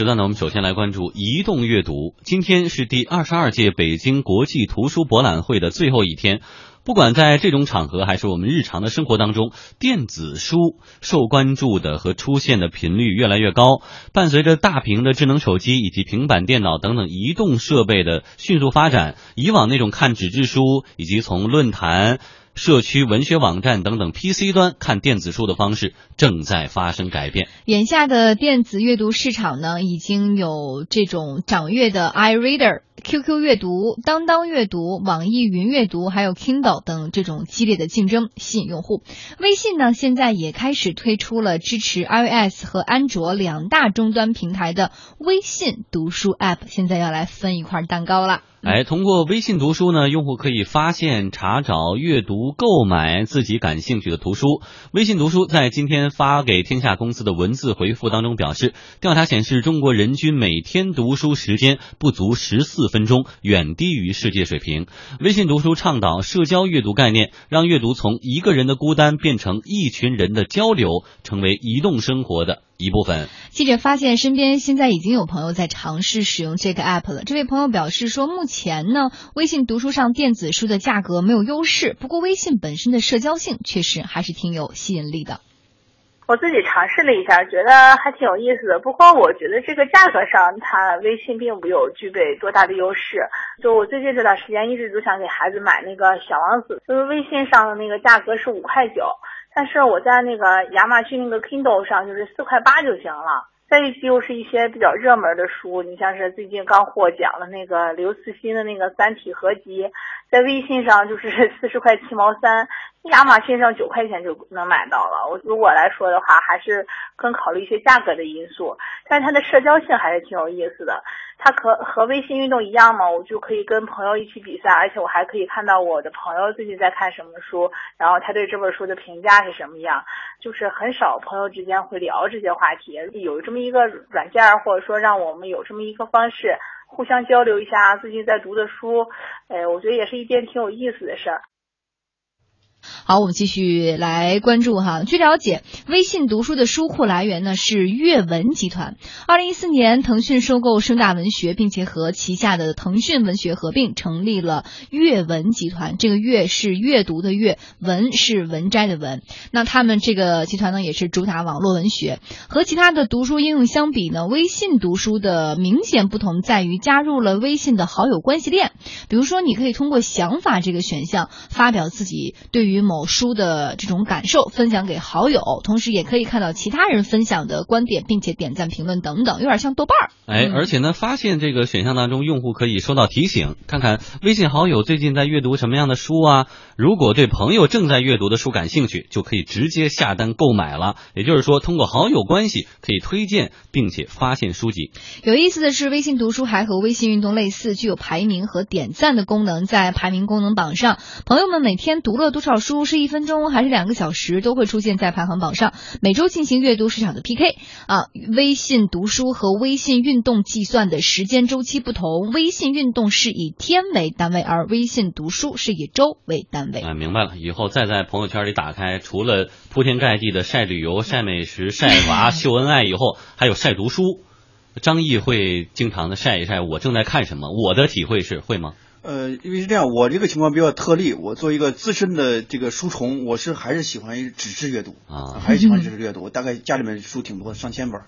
时段呢，我们首先来关注移动阅读。今天是第二十二届北京国际图书博览会的最后一天。不管在这种场合，还是我们日常的生活当中，电子书受关注的和出现的频率越来越高。伴随着大屏的智能手机以及平板电脑等等移动设备的迅速发展，以往那种看纸质书以及从论坛。社区文学网站等等 PC 端看电子书的方式正在发生改变。眼下的电子阅读市场呢，已经有这种掌阅的 iReader、QQ 阅读、当当阅读、网易云阅读，还有 Kindle 等这种激烈的竞争，吸引用户。微信呢，现在也开始推出了支持 iOS 和安卓两大终端平台的微信读书 App，现在要来分一块蛋糕了。哎，通过微信读书呢，用户可以发现、查找、阅读、购买自己感兴趣的图书。微信读书在今天发给天下公司的文字回复当中表示，调查显示，中国人均每天读书时间不足十四分钟，远低于世界水平。微信读书倡导社交阅读概念，让阅读从一个人的孤单变成一群人的交流，成为移动生活的。一部分记者发现，身边现在已经有朋友在尝试使用这个 app 了。这位朋友表示说，目前呢，微信读书上电子书的价格没有优势，不过微信本身的社交性确实还是挺有吸引力的。我自己尝试了一下，觉得还挺有意思的。不过我觉得这个价格上，它微信并没有具备多大的优势。就我最近这段时间一直都想给孩子买那个小王子，就是微信上的那个价格是五块九。但是我在那个亚马逊那个 Kindle 上就是四块八就行了。再又是一些比较热门的书，你像是最近刚获奖的那个刘慈欣的那个《三体》合集，在微信上就是四十块七毛三。亚马逊上九块钱就能买到了。我如果来说的话，还是更考虑一些价格的因素。但是它的社交性还是挺有意思的。它可和微信运动一样嘛，我就可以跟朋友一起比赛，而且我还可以看到我的朋友最近在看什么书，然后他对这本书的评价是什么样。就是很少朋友之间会聊这些话题，有这么一个软件，或者说让我们有这么一个方式互相交流一下最近在读的书，哎，我觉得也是一件挺有意思的事儿。好，我们继续来关注哈。据了解，微信读书的书库来源呢是阅文集团。二零一四年，腾讯收购盛大文学，并且和旗下的腾讯文学合并，成立了阅文集团。这个“阅”是阅读的“阅”，“文”是文摘的“文”。那他们这个集团呢，也是主打网络文学。和其他的读书应用相比呢，微信读书的明显不同在于加入了微信的好友关系链。比如说，你可以通过“想法”这个选项发表自己对于于某书的这种感受分享给好友，同时也可以看到其他人分享的观点，并且点赞、评论等等，有点像豆瓣儿。哎，而且呢，发现这个选项当中，用户可以收到提醒，看看微信好友最近在阅读什么样的书啊。如果对朋友正在阅读的书感兴趣，就可以直接下单购买了。也就是说，通过好友关系可以推荐并且发现书籍。有意思的是，微信读书还和微信运动类似，具有排名和点赞的功能。在排名功能榜上，朋友们每天读了多少？书是一分钟还是两个小时，都会出现在排行榜上。每周进行阅读市场的 PK 啊。微信读书和微信运动计算的时间周期不同，微信运动是以天为单位，而微信读书是以周为单位。啊，明白了。以后再在朋友圈里打开，除了铺天盖地的晒旅游、晒美食、晒娃、秀恩爱以后，还有晒读书。张毅会经常的晒一晒我正在看什么。我的体会是会吗？呃，因为是这样，我这个情况比较特例。我作为一个资深的这个书虫，我是还是喜欢纸质阅读啊，还是喜欢纸质阅读。我大概家里面书挺多，上千本。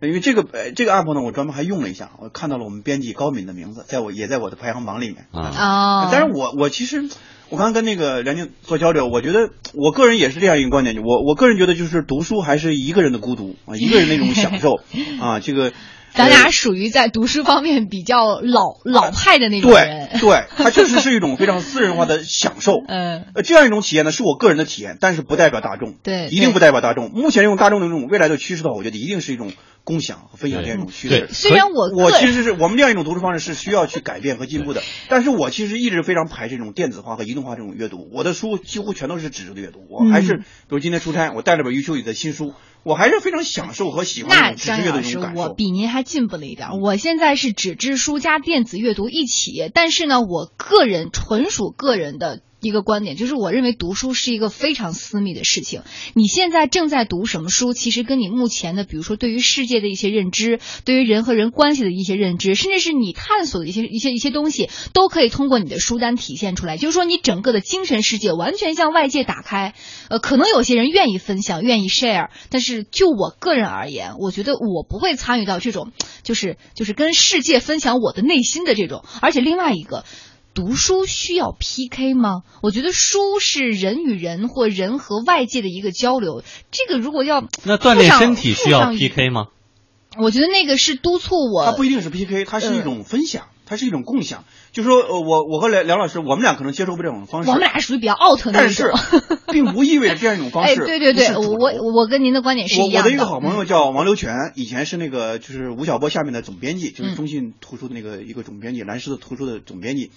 因为这个呃这个 app 呢，我专门还用了一下，我看到了我们编辑高敏的名字，在我也在我的排行榜里面啊。但是我我其实我刚刚跟那个梁静做交流，我觉得我个人也是这样一个观点，我我个人觉得就是读书还是一个人的孤独啊，一个人那种享受 啊，这个。咱俩属于在读书方面比较老老派的那种人，对，对，它确实是一种非常私人化的享受。嗯，呃，这样一种体验呢，是我个人的体验，但是不代表大众，对，一定不代表大众。目前用大众的这种未来的趋势的话，我觉得一定是一种共享和分享这样一种趋势。虽然我我其实是我们这样一种读书方式是需要去改变和进步的，但是我其实一直非常排斥这种电子化和移动化这种阅读。我的书几乎全都是纸质的阅读，我还是比如今天出差，我带了本余秋雨的新书。我还是非常享受和喜欢纸质阅读的感受。我比您还进步了一点。我现在是纸质书加电子阅读一起，但是呢，我个人纯属个人的一个观点，就是我认为读书是一个非常私密的事情。你现在正在读什么书，其实跟你目前的，比如说对于世界的一些认知，对于人和人关系的一些认知，甚至是你探索的一些一些一些东西，都可以通过你的书单体现出来。就是说，你整个的精神世界完全向外界打开。呃，可能有些人愿意分享，愿意 share，但是就我个人而言，我觉得我不会参与到这种，就是就是跟世界分享我的内心的这种。而且另外一个。读书需要 PK 吗？我觉得书是人与人或人和外界的一个交流。这个如果要那锻炼身体需要 PK 吗？我觉得那个是督促我。它不一定是 PK，它是一种分享，它是一种共享。就说呃，我我和梁梁老师，我们俩可能接受不这种方式。我们俩属于比较 out 的那种。但是，并不意味着这样一种方式。哎，对对对，我我跟您的观点是一样的。我的一个好朋友叫王刘全，以前是那个就是吴晓波下面的总编辑，就是中信图书的那个一个总编辑，蓝狮的图书的总编辑。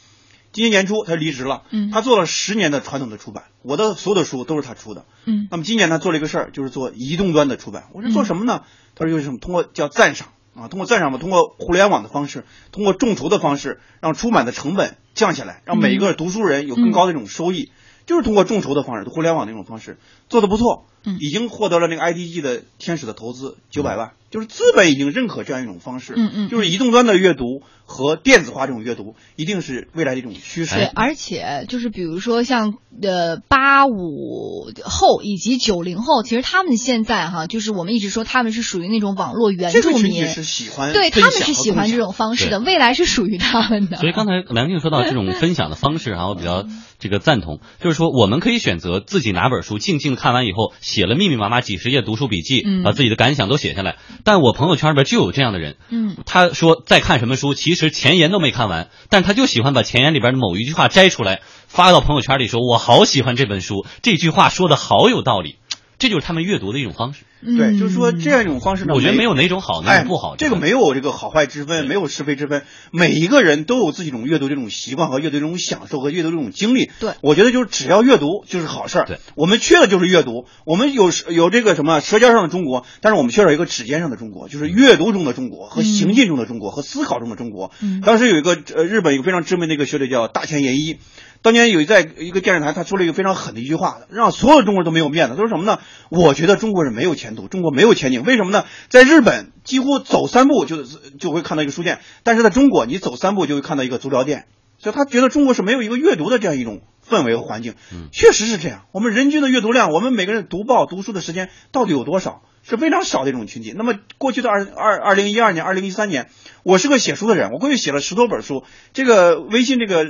今年年初他离职了，嗯，他做了十年的传统的出版，我的所有的书都是他出的，嗯，那么今年他做了一个事儿，就是做移动端的出版。我说做什么呢？他说就是什么，通过叫赞赏啊，通过赞赏嘛，通过互联网的方式，通过众筹的方式，让出版的成本降下来，让每一个读书人有更高的这种收益，就是通过众筹的方式，互联网的一种方式做的不错，嗯，已经获得了那个 IDG 的天使的投资九百万，就是资本已经认可这样一种方式，嗯嗯，就是移动端的阅读。和电子化这种阅读一定是未来的一种趋势。对，而且就是比如说像呃八五后以及九零后，其实他们现在哈，就是我们一直说他们是属于那种网络原住民，是喜欢对他们是喜欢这种方式的，未来是属于他们的。所以刚才梁静说到这种 分享的方式哈，我比较这个赞同，就是说我们可以选择自己拿本书静静看完以后，写了密密麻麻几十页读书笔记，把自己的感想都写下来。但我朋友圈里边就有这样的人，嗯，他说在看什么书，其实。实前言都没看完，但他就喜欢把前言里边的某一句话摘出来，发到朋友圈里说：“我好喜欢这本书，这句话说的好有道理。”这就是他们阅读的一种方式。对，就是说这样一种方式呢，我觉得没有哪种好，哪种不好。这个没有这个好坏之分，没有是非之分。每一个人都有自己种阅读这种习惯和阅读这种享受和阅读这种经历。对，我觉得就是只要阅读就是好事儿。对，我们缺的就是阅读。我们有有这个什么舌尖上的中国，但是我们缺少一个指尖上的中国，就是阅读中的中国和行进中的中国和思考中的中国。嗯，当时有一个呃日本一个非常知名的一个学者叫大前研一。当年有在一个电视台，他说了一个非常狠的一句话，让所有中国人都没有面子。他说什么呢？我觉得中国人没有前途，中国没有前景。为什么呢？在日本，几乎走三步就就会看到一个书店，但是在中国，你走三步就会看到一个足疗店。所以他觉得中国是没有一个阅读的这样一种氛围和环境。确实是这样。我们人均的阅读量，我们每个人读报读书的时间到底有多少？是非常少的一种群体。那么过去的二二二零一二年、二零一三年，我是个写书的人，我过去写了十多本书。这个微信这个。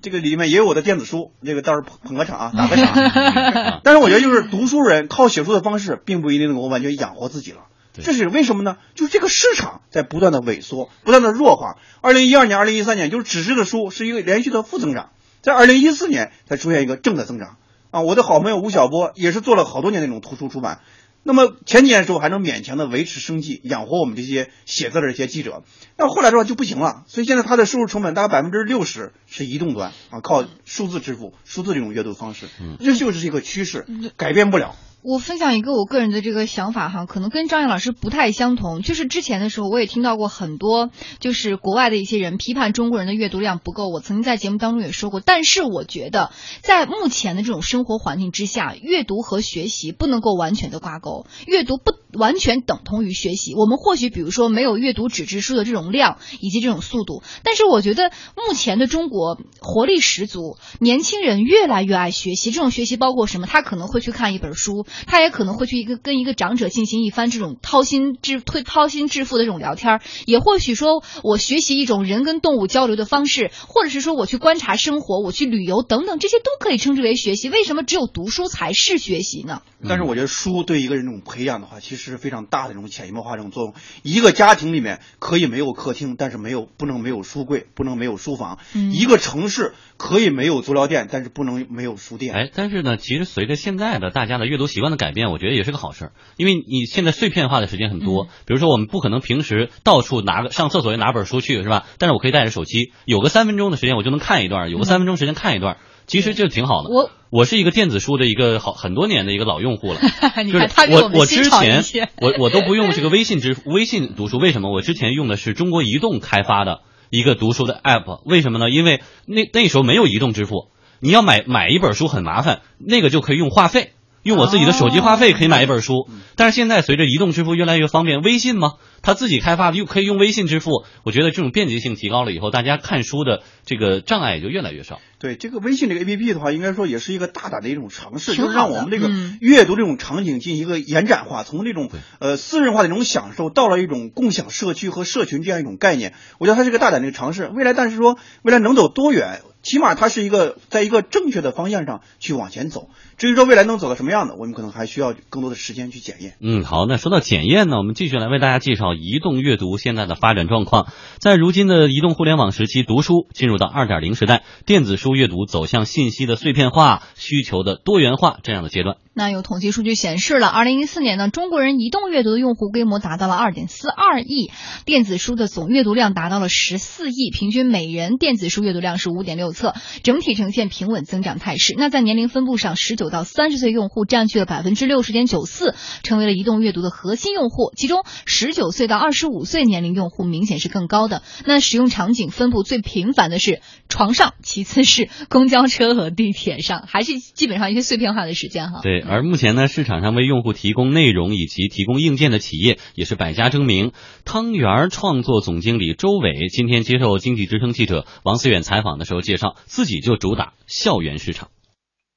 这个里面也有我的电子书，那个到时候捧捧个场啊，打个场。但是我觉得，就是读书人靠写书的方式，并不一定能够完全养活自己了。这是为什么呢？就是这个市场在不断的萎缩，不断的弱化。二零一二年、二零一三年，就是纸质的书是一个连续的负增长，在二零一四年才出现一个正的增长。啊，我的好朋友吴晓波也是做了好多年那种图书出版。那么前几年的时候还能勉强的维持生计，养活我们这些写字的这些记者，那后来的话就不行了。所以现在它的收入成本大概百分之六十是移动端啊，靠数字支付、数字这种阅读方式，这就是一个趋势，改变不了。我分享一个我个人的这个想法哈，可能跟张燕老师不太相同。就是之前的时候，我也听到过很多，就是国外的一些人批判中国人的阅读量不够。我曾经在节目当中也说过，但是我觉得在目前的这种生活环境之下，阅读和学习不能够完全的挂钩，阅读不完全等同于学习。我们或许比如说没有阅读纸质书的这种量以及这种速度，但是我觉得目前的中国活力十足，年轻人越来越爱学习。这种学习包括什么？他可能会去看一本书。他也可能会去一个跟一个长者进行一番这种掏心致推掏心致腹的这种聊天也或许说我学习一种人跟动物交流的方式，或者是说我去观察生活，我去旅游等等，这些都可以称之为学习。为什么只有读书才是学习呢？但是我觉得书对一个人这种培养的话，其实是非常大的这种潜移默化这种作用。一个家庭里面可以没有客厅，但是没有不能没有书柜，不能没有书房。一个城市可以没有足疗店，但是不能没有书店。哎，但是呢，其实随着现在的大家的阅读习惯的改变，我觉得也是个好事儿，因为你现在碎片化的时间很多。比如说，我们不可能平时到处拿个上厕所也拿本书去，是吧？但是我可以带着手机，有个三分钟的时间我就能看一段，有个三分钟时间看一段，其实就挺好的。我我是一个电子书的一个好很多年的一个老用户了。就是我我之前我我都不用这个微信支付微信读书，为什么？我之前用的是中国移动开发的一个读书的 app，为什么呢？因为那那时候没有移动支付。你要买买一本书很麻烦，那个就可以用话费。用我自己的手机话费可以买一本书，但是现在随着移动支付越来越方便，微信吗？他自己开发的又可以用微信支付，我觉得这种便捷性提高了以后，大家看书的这个障碍也就越来越少。对这个微信这个 A P P 的话，应该说也是一个大胆的一种尝试，就是让我们这个嗯阅读这种场景进行一个延展化，从这种呃私人化的一种享受，到了一种共享社区和社群这样一种概念。我觉得它是一个大胆的尝试。未来，但是说未来能走多远，起码它是一个在一个正确的方向上去往前走。至于说未来能走到什么样的，我们可能还需要更多的时间去检验。嗯，好，那说到检验呢，我们继续来为大家介绍移动阅读现在的发展状况。在如今的移动互联网时期，读书进入到二点零时代，电子书阅读走向信息的碎片化、需求的多元化这样的阶段。那有统计数据显示了，二零一四年呢，中国人移动阅读的用户规模达到了二点四二亿，电子书的总阅读量达到了十四亿，平均每人电子书阅读量是五点六册，整体呈现平稳增长态势。那在年龄分布上，十九到三十岁用户占据了百分之六十点九四，成为了移动阅读的核心用户。其中，十九岁到二十五岁年龄用户明显是更高的。那使用场景分布最频繁的是床上，其次是公交车和地铁上，还是基本上一些碎片化的时间哈。对，而目前呢，市场上为用户提供内容以及提供硬件的企业也是百家争鸣。汤圆创作总经理周伟今天接受经济之声记者王思远采访的时候介绍，自己就主打校园市场。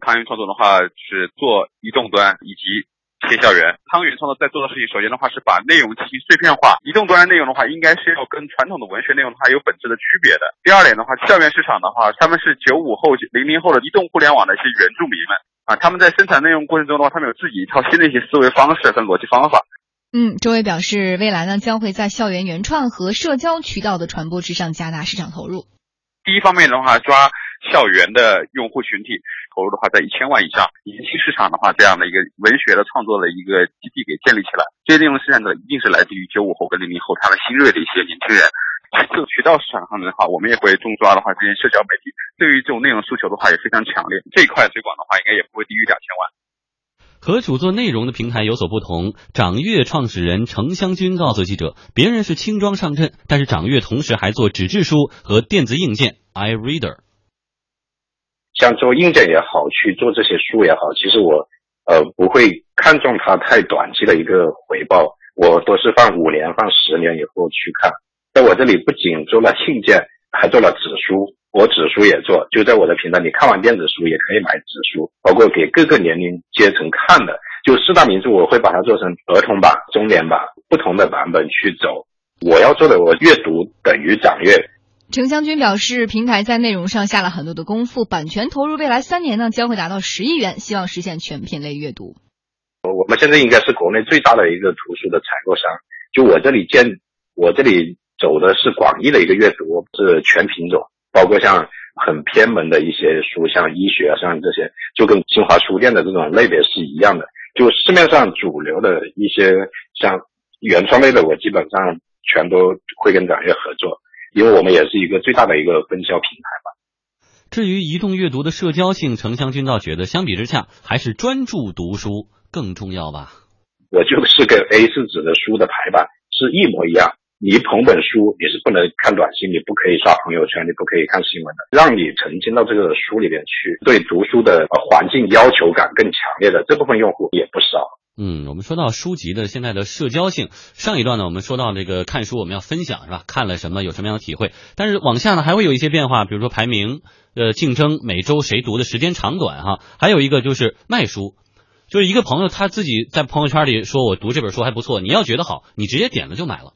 汤圆创作的话是做移动端以及贴校园。汤圆创作在做的事情，首先的话是把内容进行碎片化。移动端内容的话，应该是要跟传统的文学内容的话有本质的区别的。第二点的话，校园市场的话，他们是九五后、零零后的移动互联网的一些原住民们啊，他们在生产内容过程中的话，他们有自己一套新的一些思维方式和逻辑方法。嗯，周伟表示，未来呢将会在校园原创和社交渠道的传播之上加大市场投入。第一方面的话，抓校园的用户群体，投入的话在一千万以上，年轻市场的话，这样的一个文学的创作的一个基地给建立起来。这些内容生产者一定是来自于九五后跟零零后，他们新锐的一些年轻人。其次，渠道市场上的话，我们也会重抓的话，这些社交媒体对于这种内容诉求的话也非常强烈。这一块推广的话，应该也不会低于两千万。和主做内容的平台有所不同，掌阅创始人程湘军告诉记者，别人是轻装上阵，但是掌阅同时还做纸质书和电子硬件 iReader。像做硬件也好，去做这些书也好，其实我呃不会看重它太短期的一个回报，我都是放五年、放十年以后去看。在我这里不仅做了硬件，还做了纸书，我纸书也做，就在我的平台，你看完电子书也可以买纸书，包括给各个年龄阶层看的。就四大名著，我会把它做成儿童版、中年版不同的版本去走。我要做的，我阅读等于掌阅，程湘军表示，平台在内容上下了很多的功夫，版权投入未来三年呢将会达到十亿元，希望实现全品类阅读。我们现在应该是国内最大的一个图书的采购商。就我这里建，我这里走的是广义的一个阅读，是全品种，包括像很偏门的一些书，像医学啊，像这些，就跟新华书店的这种类别是一样的。就市面上主流的一些像原创类的，我基本上全都会跟掌阅合作，因为我们也是一个最大的一个分销平台吧。至于移动阅读的社交性，程湘军倒觉得相比之下，还是专注读书更重要吧。我就是跟 A 四纸的书的排版是一模一样。你捧本书，你是不能看短信，你不可以刷朋友圈，你不可以看新闻的。让你沉浸到这个书里边去，对读书的环境要求感更强烈的这部分用户也不少。嗯，我们说到书籍的现在的社交性，上一段呢，我们说到这个看书我们要分享是吧？看了什么，有什么样的体会？但是往下呢，还会有一些变化，比如说排名、呃竞争，每周谁读的时间长短哈，还有一个就是卖书。就是一个朋友他自己在朋友圈里说我读这本书还不错，你要觉得好，你直接点了就买了。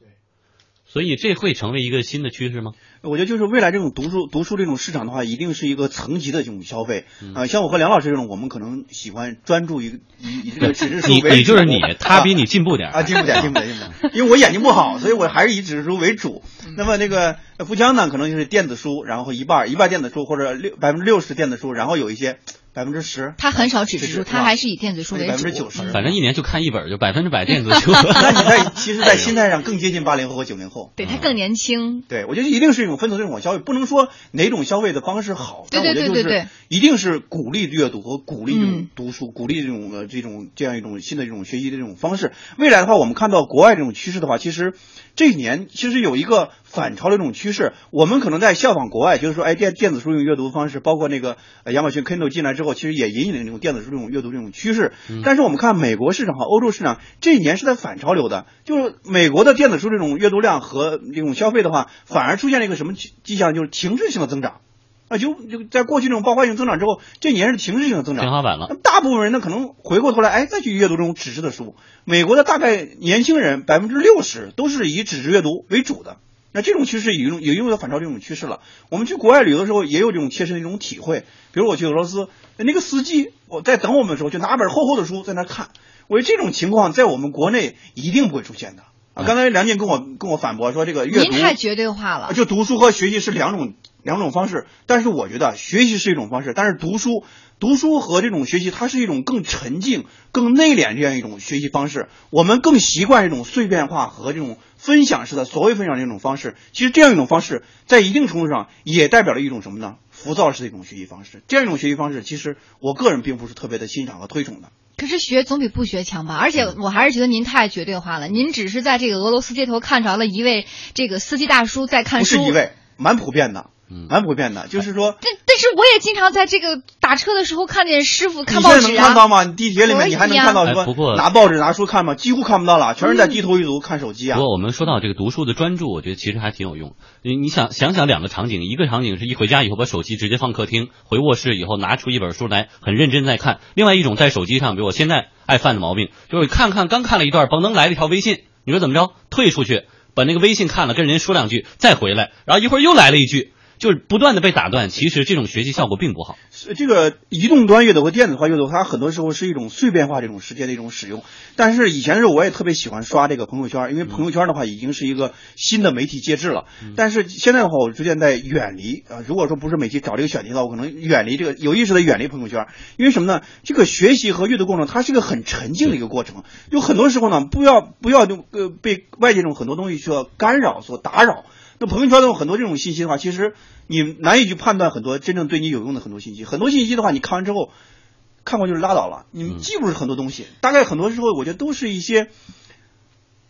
所以这会成为一个新的趋势吗？我觉得就是未来这种读书读书这种市场的话，一定是一个层级的这种消费。嗯啊、像我和梁老师这种，我们可能喜欢专注于以以这个纸质书为主。你就是你，他比啊你进步点儿啊，进步点，进步点，进步点。因为我眼睛不好，所以我还是以纸质书为主。那么那个呃富江呢，可能就是电子书，然后一半儿一半儿电子书或者六百分之六十电子书，然后有一些百分之十。他很少纸质书，是他还是以电子书为主。百分之九十。反正一年就看一本，就百分之百电子 书。那你在其实，在心态上更接近八零后和九零后。对他更年轻。对，我觉得一定是一种分层这种消费，不能说哪种消费的方式好，对对对对对，一定是鼓励阅读和鼓励这种嗯读书，鼓励这种呃这种这样一种新的这种学习的这种方式。未来的话，我们看到国外这种趋势的话，其实这一年其实有一个反潮流这种趋势，我们可能在效仿国外，就是说，哎，电电子书这种阅读方式，包括那个呃亚马逊 Kindle 进来之后，其实也引领了这种电子书这种阅读这种趋势。但是我们看美国市场和欧洲市场这一年是在反潮流的，就是美国的电子书这种阅读量和这种消费的话，反而出现了一个什么迹迹象，就是停滞性的增长。啊，就就在过去这种爆发性增长之后，这年是停滞性的增长，天花板了。那大部分人呢，可能回过头来，哎，再去阅读这种纸质的书。美国的大概年轻人百分之六十都是以纸质阅读为主的。那这种趋势已经也拥有反超这种趋势了。我们去国外旅游的时候，也有这种切身的一种体会。比如我去俄罗斯，那个司机我在等我们的时候，就拿本厚厚的书在那看。我觉得这种情况在我们国内一定不会出现的啊。刚才梁静跟我跟我反驳说，这个阅读您太绝对化了，就读书和学习是两种。两种方式，但是我觉得学习是一种方式，但是读书、读书和这种学习，它是一种更沉静、更内敛这样一种学习方式。我们更习惯这种碎片化和这种分享式的所谓分享这种方式。其实这样一种方式，在一定程度上也代表了一种什么呢？浮躁式的一种学习方式。这样一种学习方式，其实我个人并不是特别的欣赏和推崇的。可是学总比不学强吧？而且我还是觉得您太绝对化了。您只是在这个俄罗斯街头看着了一位这个司机大叔在看书，不是一位，蛮普遍的。蛮普遍的，就是说，但但是我也经常在这个打车的时候看见师傅看报纸啊。你现在能看到吗？地铁里面你还能看到什么？拿报纸拿书看吗？几乎看不到了，全是在低头一读看手机啊。不过我们说到这个读书的专注，我觉得其实还挺有用。你你想想想两个场景，一个场景是一回家以后把手机直接放客厅，回卧室以后拿出一本书来很认真在看；另外一种在手机上，比如我现在爱犯的毛病，就是看看刚看了一段，嘣能来了一条微信，你说怎么着？退出去把那个微信看了，跟人家说两句，再回来，然后一会儿又来了一句。就是不断的被打断，其实这种学习效果并不好。这个移动端阅读和电子化阅读，它很多时候是一种碎片化这种时间的一种使用。但是以前的时候，我也特别喜欢刷这个朋友圈，因为朋友圈的话已经是一个新的媒体介质了。但是现在的话，我逐渐在远离啊。如果说不是每天找这个选题的话，我可能远离这个，有意识的远离朋友圈。因为什么呢？这个学习和阅读过程，它是一个很沉静的一个过程。有很多时候呢，不要不要就呃被外界这种很多东西所干扰、所打扰。那朋友圈中很多这种信息的话，其实你难以去判断很多真正对你有用的很多信息。很多信息的话，你看完之后，看过就是拉倒了，你记不住很多东西。大概很多时候，我觉得都是一些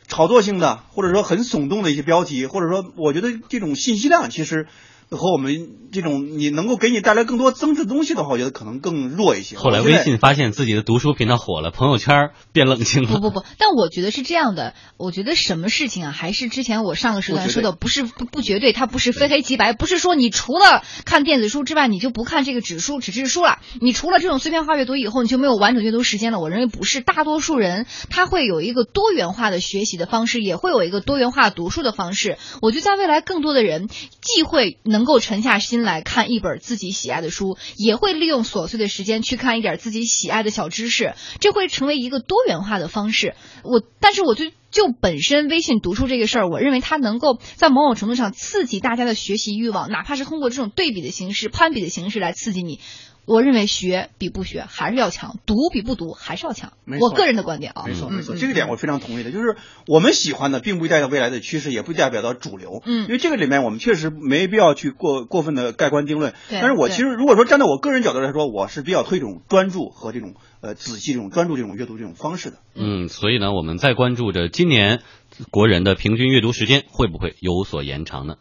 炒作性的，或者说很耸动的一些标题，或者说我觉得这种信息量其实。和我们这种你能够给你带来更多增值的东西的话，我觉得可能更弱一些。后来微信发现自己的读书频道火了，朋友圈变冷清了。不不不，但我觉得是这样的。我觉得什么事情啊，还是之前我上个时段说的，不是不不绝对，它不是非黑即白，不是说你除了看电子书之外，你就不看这个纸书纸质书了。你除了这种碎片化阅读以后，你就没有完整阅读时间了。我认为不是，大多数人他会有一个多元化的。学习的。方式，也会有一个多元化读书的。方式。我觉得在未来，更多的。人既会能能够沉下心。来看一本自己喜爱的书，也会利用琐碎的时间去看一点自己喜爱的小知识，这会成为一个多元化的方式。我，但是我就就本身微信读书这个事儿，我认为它能够在某种程度上刺激大家的学习欲望，哪怕是通过这种对比的形式、攀比的形式来刺激你。我认为学比不学还是要强，读比不读还是要强。我个人的观点啊，没错没错，这个点我非常同意的。就是我们喜欢的，并不代表未来的趋势，也不代表到主流。嗯，因为这个里面我们确实没必要去过过分的盖棺定论。但是我其实如果说站在我个人角度来说，我是比较推崇专注和这种呃仔细这种专注这种阅读这种方式的。嗯，所以呢，我们在关注着今年国人的平均阅读时间会不会有所延长呢？